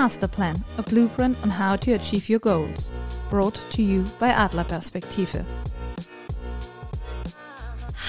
Master Plan, a blueprint on how to achieve your goals. Brought to you by Adler Perspektive.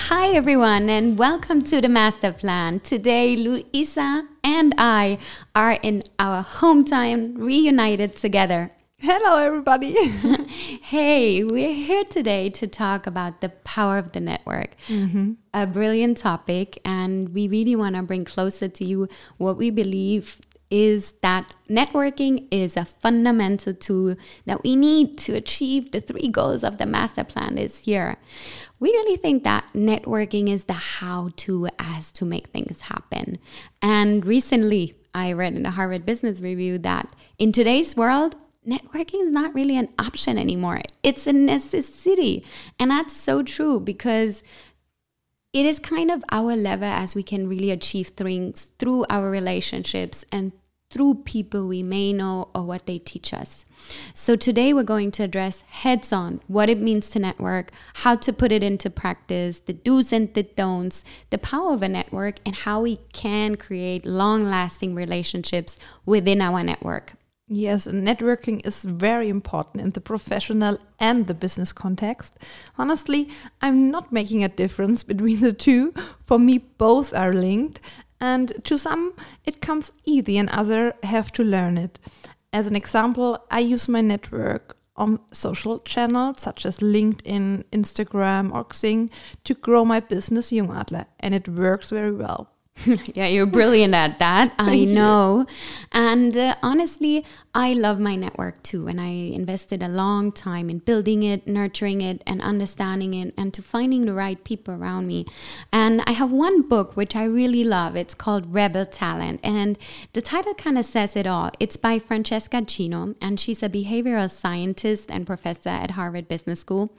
Hi, everyone, and welcome to the Master Plan. Today, Louisa and I are in our hometown reunited together. Hello, everybody. hey, we're here today to talk about the power of the network. Mm-hmm. A brilliant topic, and we really want to bring closer to you what we believe is that networking is a fundamental tool that we need to achieve the three goals of the master plan this year. We really think that networking is the how to as to make things happen. And recently, I read in the Harvard Business Review that in today's world, networking is not really an option anymore. It's a necessity. And that's so true because it is kind of our lever as we can really achieve things through our relationships and through people we may know or what they teach us. So, today we're going to address heads on what it means to network, how to put it into practice, the do's and the don'ts, the power of a network, and how we can create long lasting relationships within our network. Yes, networking is very important in the professional and the business context. Honestly, I'm not making a difference between the two. For me, both are linked, and to some it comes easy, and others have to learn it. As an example, I use my network on social channels such as LinkedIn, Instagram, or Xing to grow my business Jung Adler, and it works very well. yeah, you're brilliant at that. I know. And uh, honestly, I love my network too. And I invested a long time in building it, nurturing it, and understanding it, and to finding the right people around me. And I have one book which I really love. It's called Rebel Talent. And the title kind of says it all. It's by Francesca Gino, and she's a behavioral scientist and professor at Harvard Business School.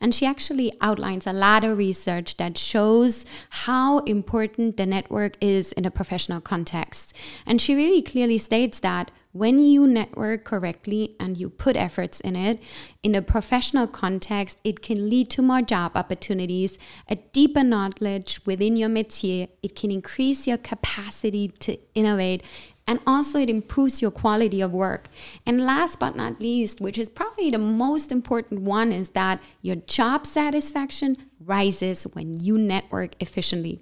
And she actually outlines a lot of research that shows how important the network network is in a professional context. And she really clearly states that when you network correctly and you put efforts in it, in a professional context, it can lead to more job opportunities, a deeper knowledge within your métier. It can increase your capacity to innovate and also it improves your quality of work. And last but not least, which is probably the most important one, is that your job satisfaction rises when you network efficiently.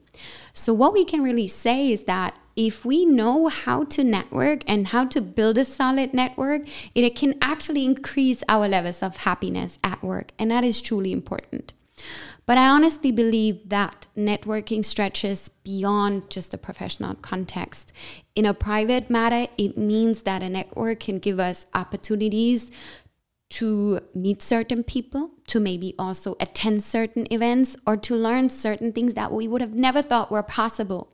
So, what we can really say is that if we know how to network and how to build a solid network, it can actually increase our levels of happiness at work. And that is truly important. But I honestly believe that networking stretches beyond just a professional context. In a private matter, it means that a network can give us opportunities to meet certain people, to maybe also attend certain events, or to learn certain things that we would have never thought were possible.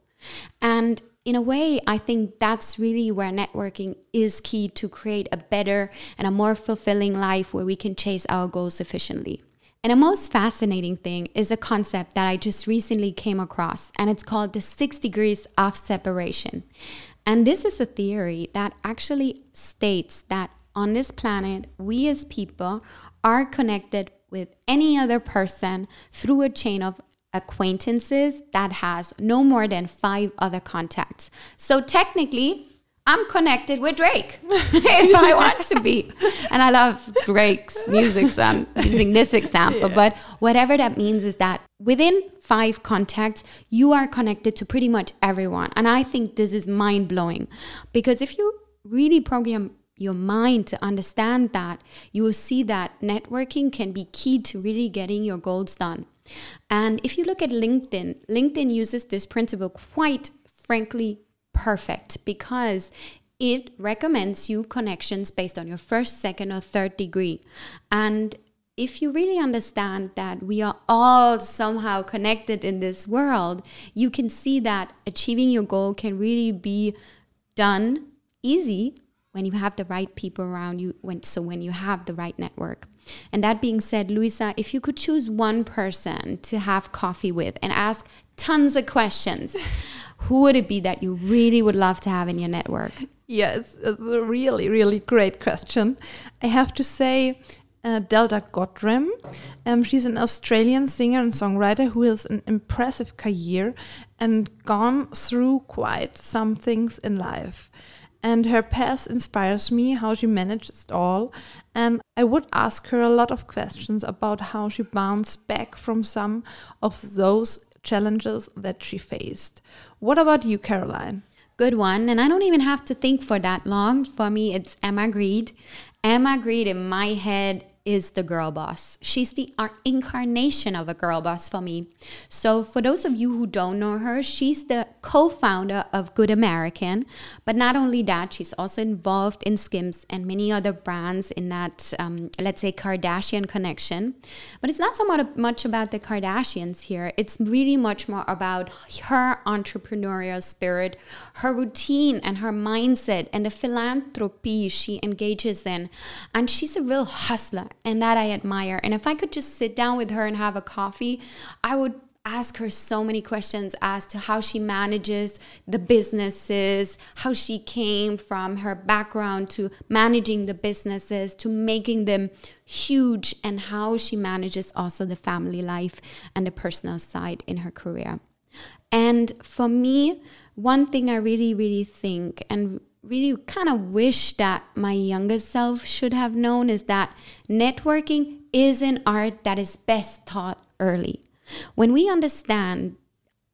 And in a way, I think that's really where networking is key to create a better and a more fulfilling life where we can chase our goals efficiently. And the most fascinating thing is a concept that I just recently came across, and it's called the six degrees of separation. And this is a theory that actually states that on this planet, we as people are connected with any other person through a chain of acquaintances that has no more than five other contacts. So technically, I'm connected with Drake if I want to be. And I love Drake's music, so I'm using this example. Yeah. But whatever that means is that within five contacts, you are connected to pretty much everyone. And I think this is mind blowing because if you really program your mind to understand that, you will see that networking can be key to really getting your goals done. And if you look at LinkedIn, LinkedIn uses this principle quite frankly perfect because it recommends you connections based on your first, second, or third degree. And if you really understand that we are all somehow connected in this world, you can see that achieving your goal can really be done easy when you have the right people around you when so when you have the right network and that being said Louisa if you could choose one person to have coffee with and ask tons of questions who would it be that you really would love to have in your network? Yes, it's a really, really great question. I have to say, uh, Delta Goodrem. Um, she's an Australian singer and songwriter who has an impressive career and gone through quite some things in life. And her past inspires me how she manages it all. And I would ask her a lot of questions about how she bounced back from some of those challenges that she faced. What about you, Carolyne? Good one. And I don't even have to think for that long. For me, it's Emma Grede. Emma Grede in my head is the girl boss. She's the incarnation of a girl boss for me. So, for those of you who don't know her, she's the co founder of Good American. But not only that, she's also involved in Skims and many other brands in that, um, let's say, Kardashian connection. But it's not so much about the Kardashians here, it's really much more about her entrepreneurial spirit, her routine, and her mindset, and the philanthropy she engages in. And she's a real hustler and that I admire. And if I could just sit down with her and have a coffee, I would ask her so many questions as to how she manages the businesses, how she came from her background to managing the businesses, to making them huge, and how she manages also the family life and the personal side in her career. And for me, one thing I really, really think and really kind of wish that my younger self should have known is that networking is an art that is best taught early. When we understand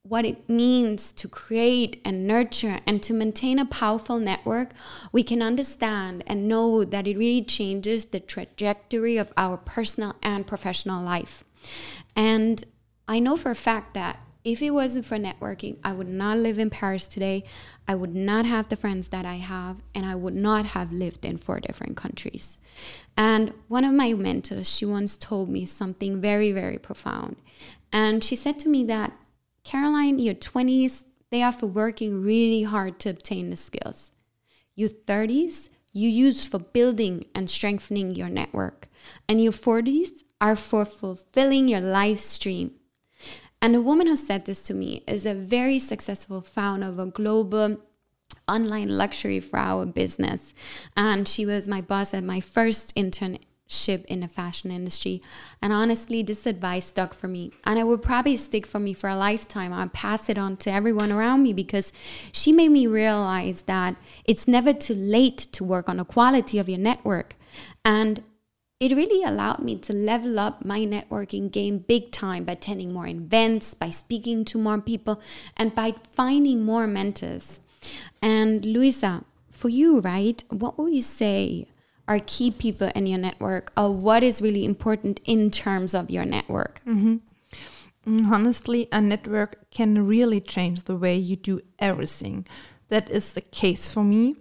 what it means to create and nurture and to maintain a powerful network, we can understand and know that it really changes the trajectory of our personal and professional life. And I know for a fact that if it wasn't for networking, I would not live in Paris today. I would not have the friends that I have, and I would not have lived in four different countries. And one of my mentors, she once told me something very, very profound. And she said to me that, Carolyne, your 20s, they are for working really hard to obtain the skills. Your 30s, you use for building and strengthening your network. And your 40s are for fulfilling your life stream and the woman who said this to me is a very successful founder of a global online luxury for our business. And she was my boss at my first internship in the fashion industry. And honestly, this advice stuck for me. And it would probably stick for me for a lifetime. I'll pass it on to everyone around me because she made me realize that it's never too late to work on the quality of your network. And it really allowed me to level up my networking game big time by attending more events, by speaking to more people, and by finding more mentors. And Louisa, for you, right, what will you say are key people in your network, or what is really important in terms of your network? Mm-hmm. Mm, honestly, a network can really change the way you do everything. That is the case for me.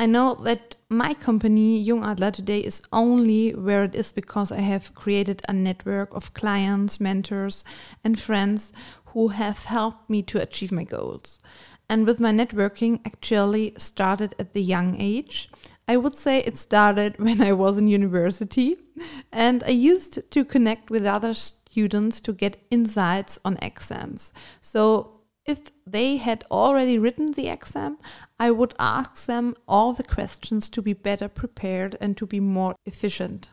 I know that my company, Jung Adler, today is only where it is because I have created a network of clients, mentors, and friends who have helped me to achieve my goals. And with my networking, actually started at the young age. I would say it started when I was in university, and I used to connect with other students to get insights on exams. So if they had already written the exam, I would ask them all the questions to be better prepared and to be more efficient.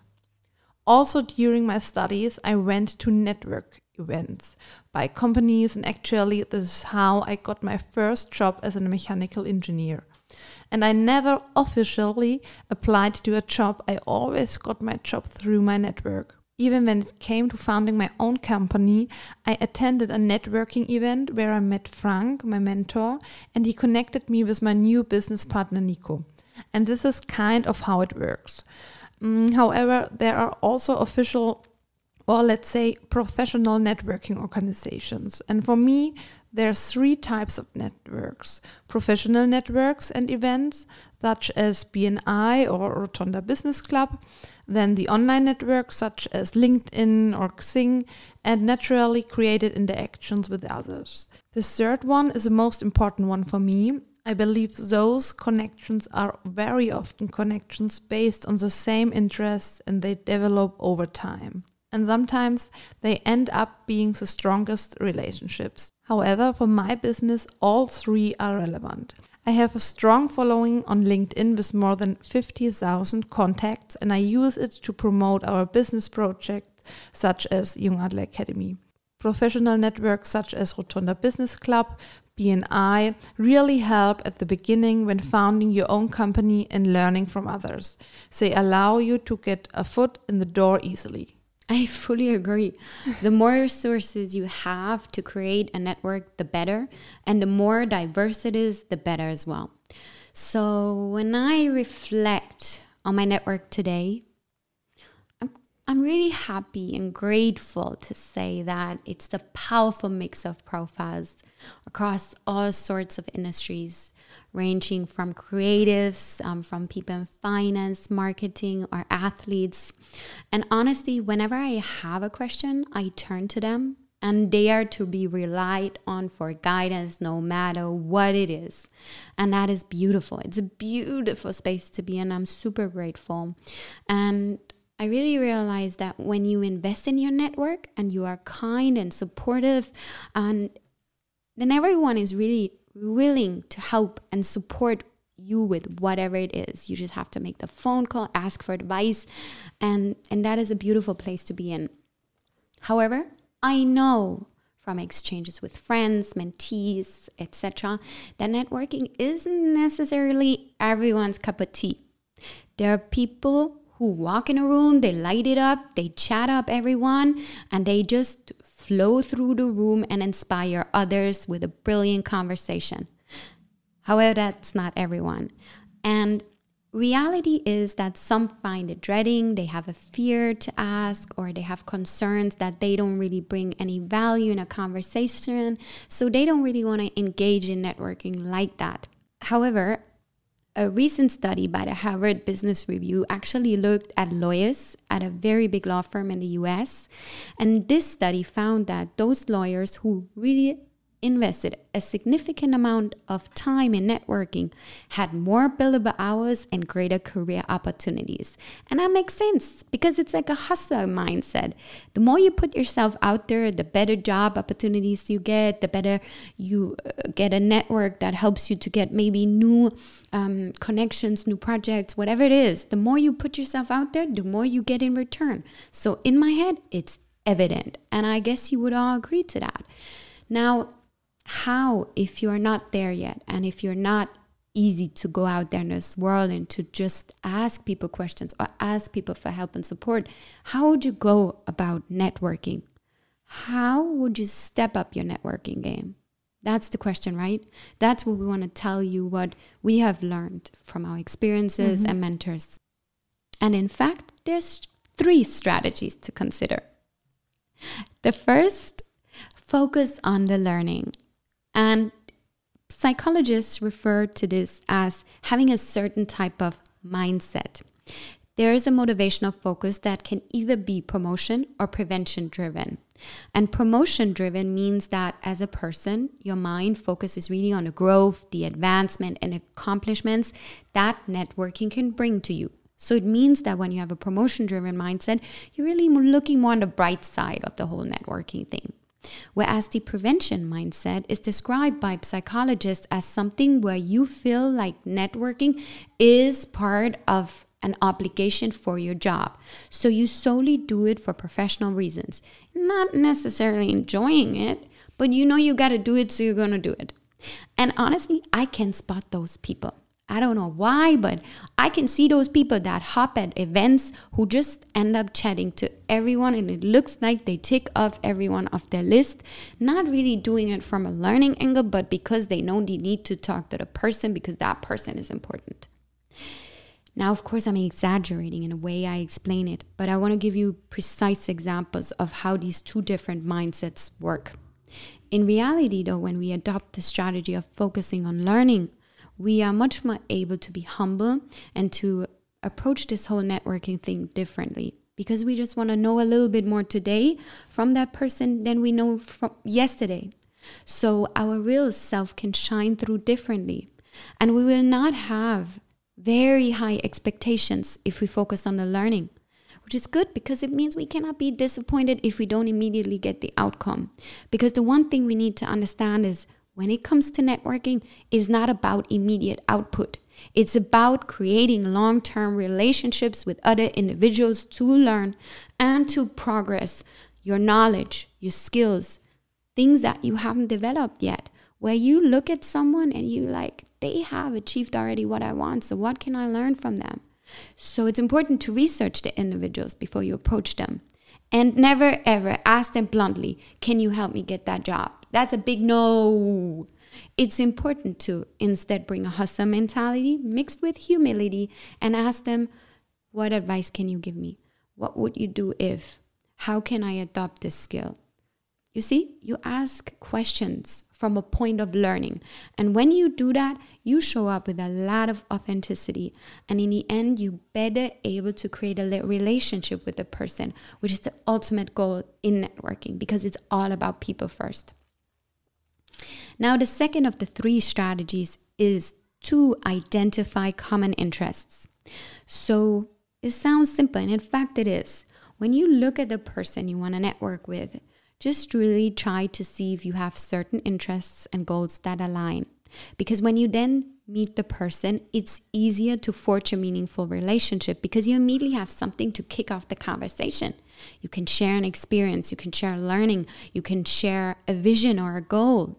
Also, during my studies, I went to network events by companies, and actually, this is how I got my first job as a mechanical engineer. And I never officially applied to a job, I always got my job through my network. Even when it came to founding my own company, I attended a networking event where I met Frank, my mentor, and he connected me with my new business partner, Nico. And this is kind of how it works. Mm, however, there are also official or let's say professional networking organizations. And for me, there are three types of networks professional networks and events, such as BNI or Rotonda Business Club, then the online networks, such as LinkedIn or Xing, and naturally created interactions with others. The third one is the most important one for me. I believe those connections are very often connections based on the same interests and they develop over time and sometimes they end up being the strongest relationships. However, for my business, all three are relevant. I have a strong following on LinkedIn with more than 50,000 contacts, and I use it to promote our business projects such as Jung Adler Academy. Professional networks such as Rotonda Business Club BNI really help at the beginning when founding your own company and learning from others. They allow you to get a foot in the door easily. I fully agree. The more resources you have to create a network, the better. And the more diverse it is, the better as well. So when I reflect on my network today, I'm, I'm really happy and grateful to say that it's the powerful mix of profiles across all sorts of industries ranging from creatives, um, from people in finance, marketing, or athletes. And honestly, whenever I have a question, I turn to them and they are to be relied on for guidance no matter what it is. And that is beautiful. It's a beautiful space to be in. I'm super grateful. And I really realized that when you invest in your network and you are kind and supportive, and then everyone is really willing to help and support you with whatever it is. You just have to make the phone call, ask for advice, and and that is a beautiful place to be in. However, I know from exchanges with friends, mentees, etc., that networking isn't necessarily everyone's cup of tea. There are people who walk in a room, they light it up, they chat up everyone, and they just flow through the room and inspire others with a brilliant conversation. However, that's not everyone. And reality is that some find it dreading, they have a fear to ask, or they have concerns that they don't really bring any value in a conversation. So they don't really want to engage in networking like that. However, a recent study by the Harvard Business Review actually looked at lawyers at a very big law firm in the US. And this study found that those lawyers who really invested a significant amount of time in networking, had more billable hours and greater career opportunities. And that makes sense because it's like a hustler mindset. The more you put yourself out there, the better job opportunities you get, the better you uh, get a network that helps you to get maybe new um, connections, new projects, whatever it is. The more you put yourself out there, the more you get in return. So in my head, it's evident. And I guess you would all agree to that. Now, how if you're not there yet and if you're not easy to go out there in this world and to just ask people questions or ask people for help and support how would you go about networking? How would you step up your networking game? That's the question right? That's what we want to tell you what we have learned from our experiences mm-hmm. and mentors. And in fact there's three strategies to consider. The first focus on the learning and psychologists refer to this as having a certain type of mindset. There is a motivational focus that can either be promotion or prevention driven. And promotion driven means that as a person, your mind focuses really on the growth, the advancement, and accomplishments that networking can bring to you. So it means that when you have a promotion driven mindset, you're really looking more on the bright side of the whole networking thing. Whereas the prevention mindset is described by psychologists as something where you feel like networking is part of an obligation for your job. So you solely do it for professional reasons, not necessarily enjoying it, but you know you got to do it, so you're going to do it. And honestly, I can spot those people. I don't know why, but I can see those people that hop at events who just end up chatting to everyone, and it looks like they tick off everyone off their list, not really doing it from a learning angle, but because they know they need to talk to the person because that person is important. Now, of course, I'm exaggerating in a way I explain it, but I want to give you precise examples of how these two different mindsets work. In reality, though, when we adopt the strategy of focusing on learning, we are much more able to be humble and to approach this whole networking thing differently because we just want to know a little bit more today from that person than we know from yesterday. So our real self can shine through differently. And we will not have very high expectations if we focus on the learning, which is good because it means we cannot be disappointed if we don't immediately get the outcome. Because the one thing we need to understand is when it comes to networking is not about immediate output. It's about creating long term relationships with other individuals to learn and to progress your knowledge, your skills, things that you haven't developed yet. where you look at someone and you like, they have achieved already what I want. So what can I learn from them? So it's important to research the individuals before you approach them. And never ever ask them bluntly, can you help me get that job? That's a big no. It's important to instead bring a hustle mentality mixed with humility and ask them, what advice can you give me? What would you do if? How can I adopt this skill? You see, you ask questions from a point of learning. And when you do that, you show up with a lot of authenticity. And in the end, you're better able to create a relationship with the person, which is the ultimate goal in networking because it's all about people first. Now, the second of the three strategies is to identify common interests. So it sounds simple, and in fact, it is. When you look at the person you want to network with, just really try to see if you have certain interests and goals that align. Because when you then meet the person, it's easier to forge a meaningful relationship because you immediately have something to kick off the conversation. You can share an experience, you can share learning, you can share a vision or a goal.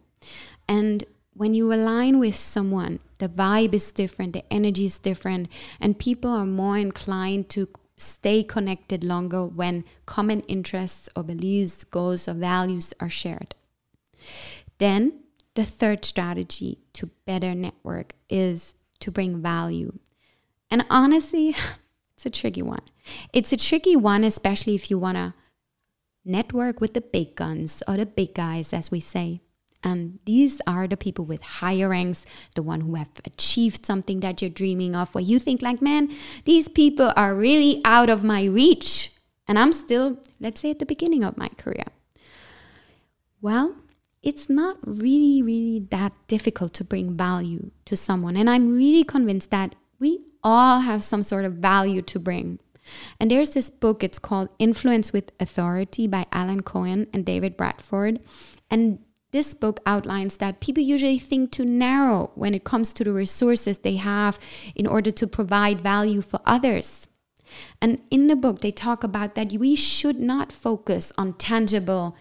And when you align with someone, the vibe is different, the energy is different, and people are more inclined to stay connected longer when common interests or beliefs, goals, or values are shared. Then, the third strategy to better network is to bring value. And honestly, it's a tricky one. It's a tricky one, especially if you want to network with the big guns or the big guys, as we say. And these are the people with higher ranks, the one who have achieved something that you're dreaming of, where you think like, man, these people are really out of my reach. And I'm still, let's say, at the beginning of my career. Well, it's not really, really that difficult to bring value to someone. And I'm really convinced that we all have some sort of value to bring. And there's this book, it's called Influence with Authority by Allan Cohen and David Bradford. And this book outlines that people usually think too narrow when it comes to the resources they have in order to provide value for others. And in the book, they talk about that we should not focus on tangible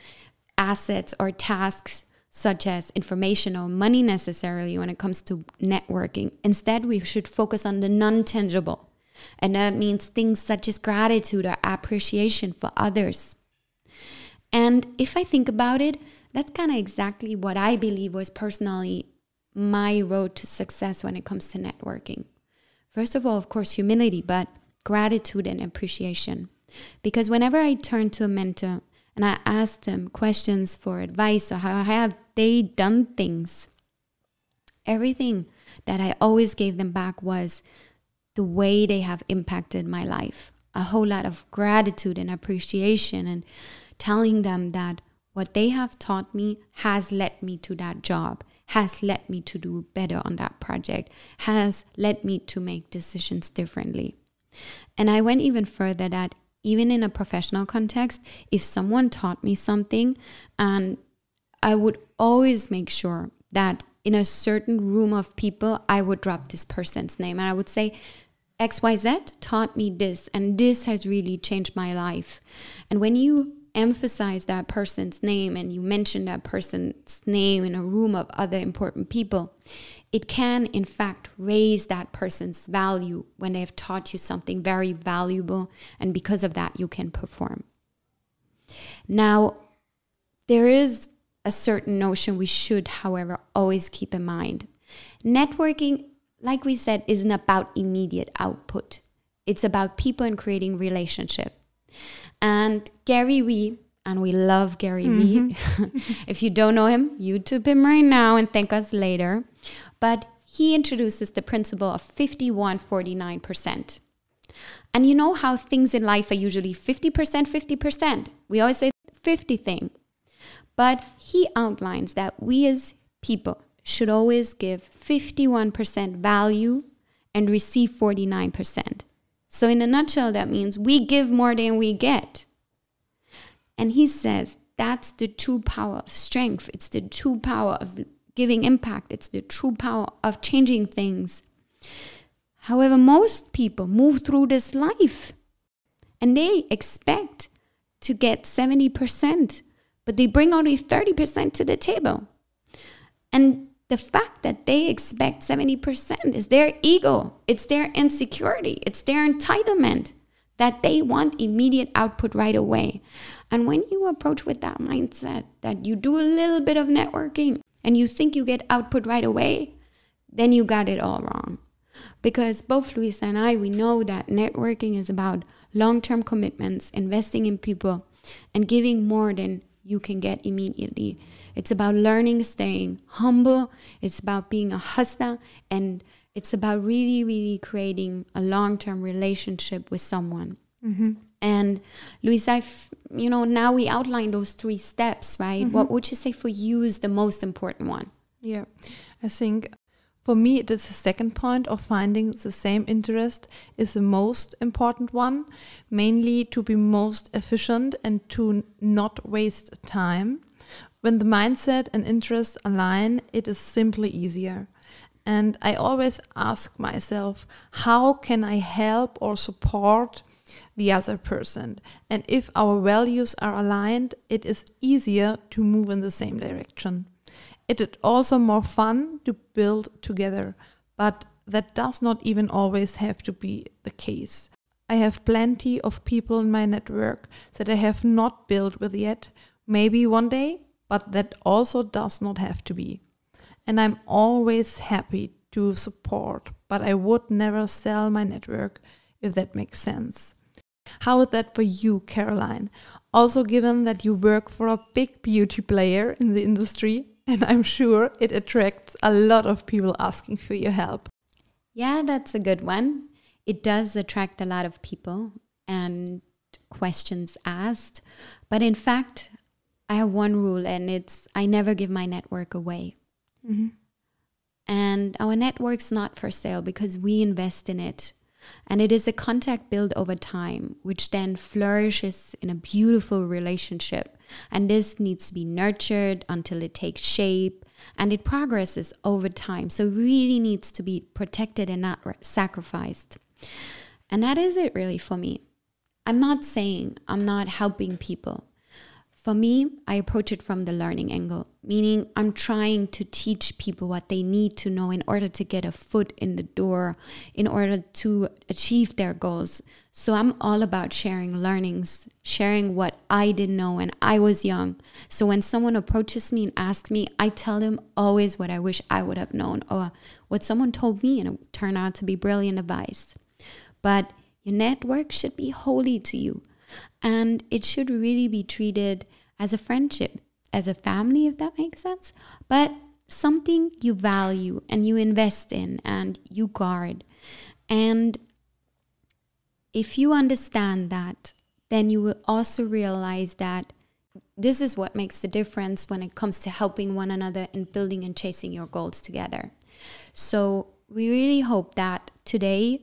assets or tasks such as information or money necessarily when it comes to networking. Instead, we should focus on the non tangible. And that means things such as gratitude or appreciation for others. And if I think about it, that's kind of exactly what I believe was personally my road to success when it comes to networking. First of all, of course, humility, but gratitude and appreciation. Because whenever I turn to a mentor and I ask them questions for advice or how have they done things, everything that I always gave them back was the way they have impacted my life. A whole lot of gratitude and appreciation and telling them that what they have taught me has led me to that job, has led me to do better on that project, has led me to make decisions differently. And I went even further that even in a professional context, if someone taught me something, and I would always make sure that in a certain room of people, I would drop this person's name and I would say, XYZ taught me this, and this has really changed my life. And when you emphasize that person's name and you mention that person's name in a room of other important people, it can, in fact, raise that person's value when they have taught you something very valuable. And because of that, you can perform. Now, there is a certain notion we should, however, always keep in mind. Networking, like we said, isn't about immediate output. It's about people and creating relationship. And Gary Vee, and we love Gary mm-hmm. Vee. if you don't know him, YouTube him right now and thank us later. But he introduces the principle of 51 49%. And you know how things in life are usually 50%, 50%. We always say 50 thing. But he outlines that we as people should always give 51% value and receive 49%. So, in a nutshell, that means we give more than we get. And he says that's the true power of strength. It's the true power of giving impact. It's the true power of changing things. However, most people move through this life and they expect to get 70%, but they bring only 30% to the table. And the fact that they expect 70% is their ego, it's their insecurity, it's their entitlement that they want immediate output right away. And when you approach with that mindset that you do a little bit of networking and you think you get output right away, then you got it all wrong. Because both Louisa and I, we know that networking is about long term commitments, investing in people, and giving more than you can get immediately. It's about learning, staying humble. It's about being a hustler. And it's about really, really creating a long term relationship with someone. Mm-hmm. And Louisa, I've, you know, now we outlined those three steps, right? Mm-hmm. What would you say for you is the most important one? Yeah, I think for me, it is the second point of finding the same interest is the most important one, mainly to be most efficient and to not waste time. When the mindset and interest align, it is simply easier. And I always ask myself, how can I help or support the other person? And if our values are aligned, it is easier to move in the same direction. It is also more fun to build together, but that does not even always have to be the case. I have plenty of people in my network that I have not built with yet, maybe one day, but that also does not have to be. And I'm always happy to support, but I would never sell my network if that makes sense. How is that for you, Carolyne? Also, given that you work for a big beauty player in the industry, and I'm sure it attracts a lot of people asking for your help. Yeah, that's a good one. It does attract a lot of people and questions asked. But in fact, I have one rule, and it's I never give my network away. Mm-hmm. And our network's not for sale because we invest in it and it is a contact built over time, which then flourishes in a beautiful relationship. And this needs to be nurtured until it takes shape and it progresses over time. So, it really needs to be protected and not sacrificed. And that is it really for me. I'm not saying I'm not helping people. For me, I approach it from the learning angle, meaning I'm trying to teach people what they need to know in order to get a foot in the door, in order to achieve their goals. So I'm all about sharing learnings, sharing what I didn't know when I was young. So when someone approaches me and asks me, I tell them always what I wish I would have known or what someone told me and it turned out to be brilliant advice. But your network should be holy to you. And it should really be treated as a friendship, as a family, if that makes sense. But something you value and you invest in and you guard. And if you understand that, then you will also realize that this is what makes the difference when it comes to helping one another and building and chasing your goals together. So, we really hope that today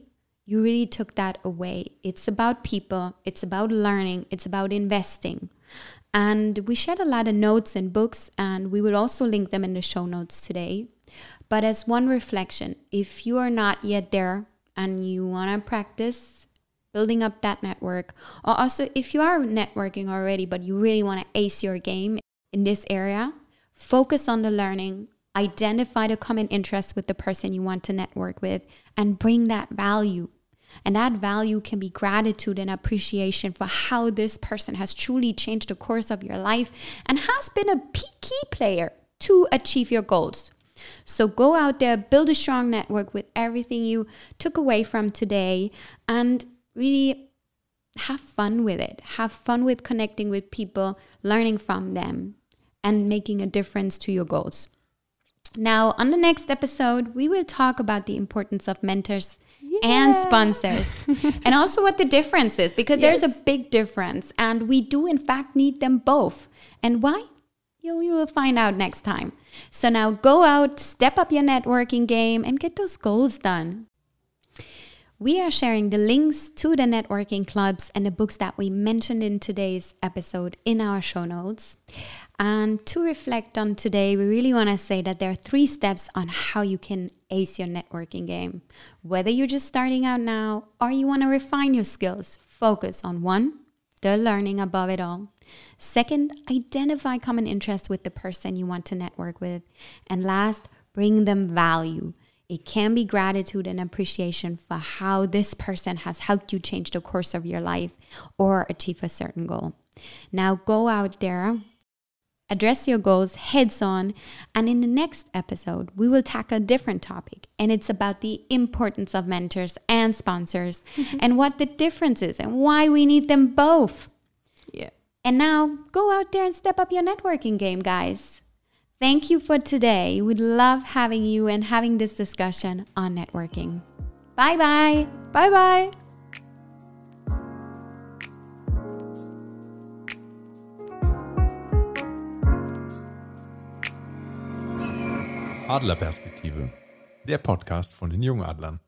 you really took that away. It's about people, it's about learning, it's about investing. And we shared a lot of notes and books, and we will also link them in the show notes today. But as one reflection, if you are not yet there and you want to practice building up that network, or also if you are networking already, but you really want to ace your game in this area, focus on the learning, identify the common interest with the person you want to network with, and bring that value and that value can be gratitude and appreciation for how this person has truly changed the course of your life and has been a key player to achieve your goals. So go out there, build a strong network with everything you took away from today, and really have fun with it. Have fun with connecting with people, learning from them, and making a difference to your goals. Now, on the next episode, we will talk about the importance of mentors and sponsors. and also what the difference is, because yes. there's a big difference. And we do, in fact, need them both. And why? You, you will find out next time. So now go out, step up your networking game, and get those goals done. We are sharing the links to the networking clubs and the books that we mentioned in today's episode in our show notes. And to reflect on today, we really want to say that there are three steps on how you can ace your networking game. Whether you're just starting out now or you want to refine your skills, focus on one, the learning above it all. Second, identify common interests with the person you want to network with. And last, bring them value. It can be gratitude and appreciation for how this person has helped you change the course of your life or achieve a certain goal. Now go out there, address your goals heads on, and in the next episode, we will tackle a different topic. And it's about the importance of mentors and sponsors mm-hmm. and what the difference is and why we need them both. Yeah. And now go out there and step up your networking game, guys. Thank you for today. We'd love having you and having this discussion on networking. Bye bye. Bye bye. Adlerperspektive, der Podcast von den Jungadlern.